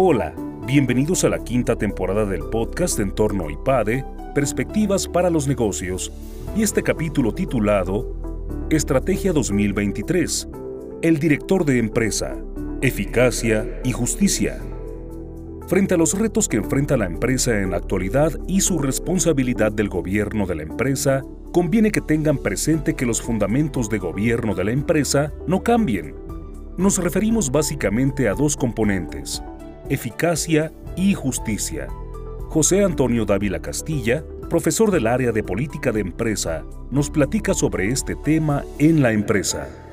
Hola, bienvenidos a la quinta temporada del podcast en torno a IPADE, Perspectivas para los Negocios, y este capítulo titulado Estrategia 2023, el director de empresa, eficacia y justicia. Frente a los retos que enfrenta la empresa en la actualidad y su responsabilidad del gobierno de la empresa, conviene que tengan presente que los fundamentos de gobierno de la empresa no cambien. Nos referimos básicamente a dos componentes, eficacia y justicia. José Antonio Dávila Castilla, profesor del área de política de empresa, nos platica sobre este tema en la empresa.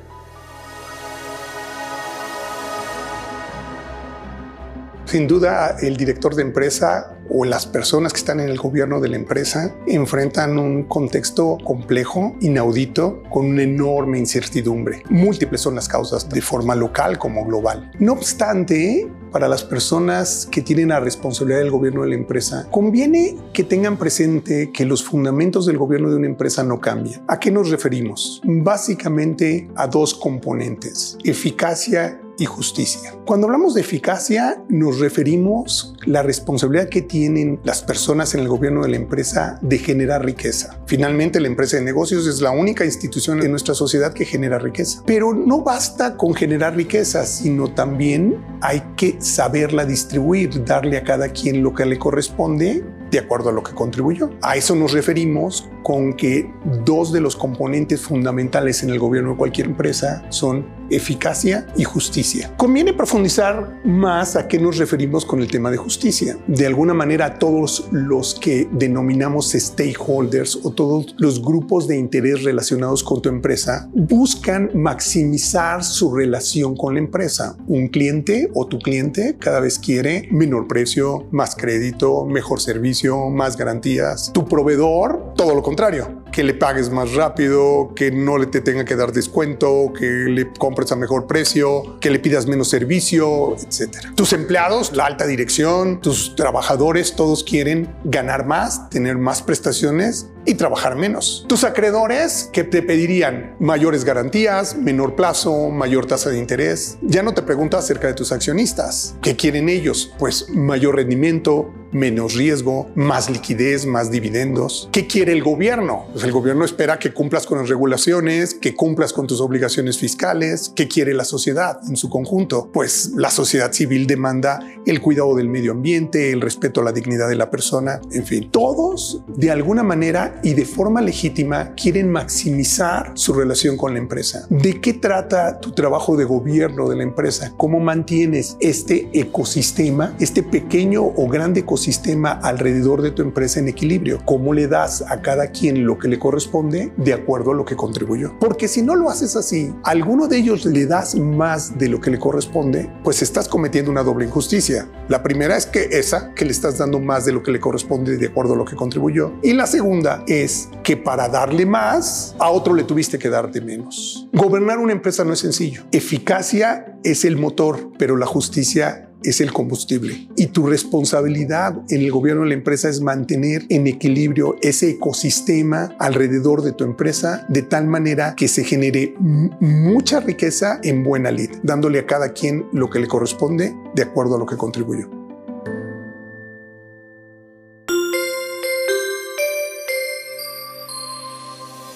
Sin duda, el director de empresa o las personas que están en el gobierno de la empresa enfrentan un contexto complejo, inaudito, con una enorme incertidumbre. Múltiples son las causas de forma local como global. No obstante, para las personas que tienen la responsabilidad del gobierno de la empresa, conviene que tengan presente que los fundamentos del gobierno de una empresa no cambian. ¿A qué nos referimos? Básicamente a dos componentes, eficacia y justicia. Cuando hablamos de eficacia, nos referimos la responsabilidad que tienen las personas en el gobierno de la empresa de generar riqueza. Finalmente, la empresa de negocios es la única institución en nuestra sociedad que genera riqueza. Pero no basta con generar riqueza, sino también hay que saberla distribuir, darle a cada quien lo que le corresponde de acuerdo a lo que contribuyó. A eso nos referimos con que dos de los componentes fundamentales en el gobierno de cualquier empresa son eficacia y justicia. Conviene profundizar más a qué nos referimos con el tema de justicia. De alguna manera, todos los que denominamos stakeholders o todos los grupos de interés relacionados con tu empresa buscan maximizar su relación con la empresa. Un cliente o tu cliente cada vez quiere menor precio, más crédito, mejor servicio, más garantías. Tu proveedor, todo lo contrario que le pagues más rápido, que no le te tenga que dar descuento, que le compres a mejor precio, que le pidas menos servicio, etc. Tus empleados, la alta dirección, tus trabajadores, todos quieren ganar más, tener más prestaciones y trabajar menos. Tus acreedores que te pedirían mayores garantías, menor plazo, mayor tasa de interés. Ya no te preguntas acerca de tus accionistas. ¿Qué quieren ellos? Pues mayor rendimiento, menos riesgo, más liquidez, más dividendos. ¿Qué quiere el gobierno? Pues el gobierno espera que cumplas con las regulaciones, que cumplas con tus obligaciones fiscales. ¿Qué quiere la sociedad en su conjunto? Pues la sociedad civil demanda el cuidado del medio ambiente, el respeto a la dignidad de la persona, en fin, todos de alguna manera y de forma legítima quieren maximizar su relación con la empresa. ¿De qué trata tu trabajo de gobierno de la empresa? ¿Cómo mantienes este ecosistema, este pequeño o grande ecosistema alrededor de tu empresa en equilibrio? ¿Cómo le das a cada quien lo que le corresponde de acuerdo a lo que contribuyó? Porque si no lo haces así, a alguno de ellos le das más de lo que le corresponde, pues estás cometiendo una doble injusticia. La primera es que esa, que le estás dando más de lo que le corresponde de acuerdo a lo que contribuyó. Y la segunda es que para darle más, a otro le tuviste que dar de menos. Gobernar una empresa no es sencillo. Eficacia es el motor, pero la justicia es el combustible. Y tu responsabilidad en el gobierno de la empresa es mantener en equilibrio ese ecosistema alrededor de tu empresa de tal manera que se genere mucha riqueza en buena lid, dándole a cada quien lo que le corresponde de acuerdo a lo que contribuyó.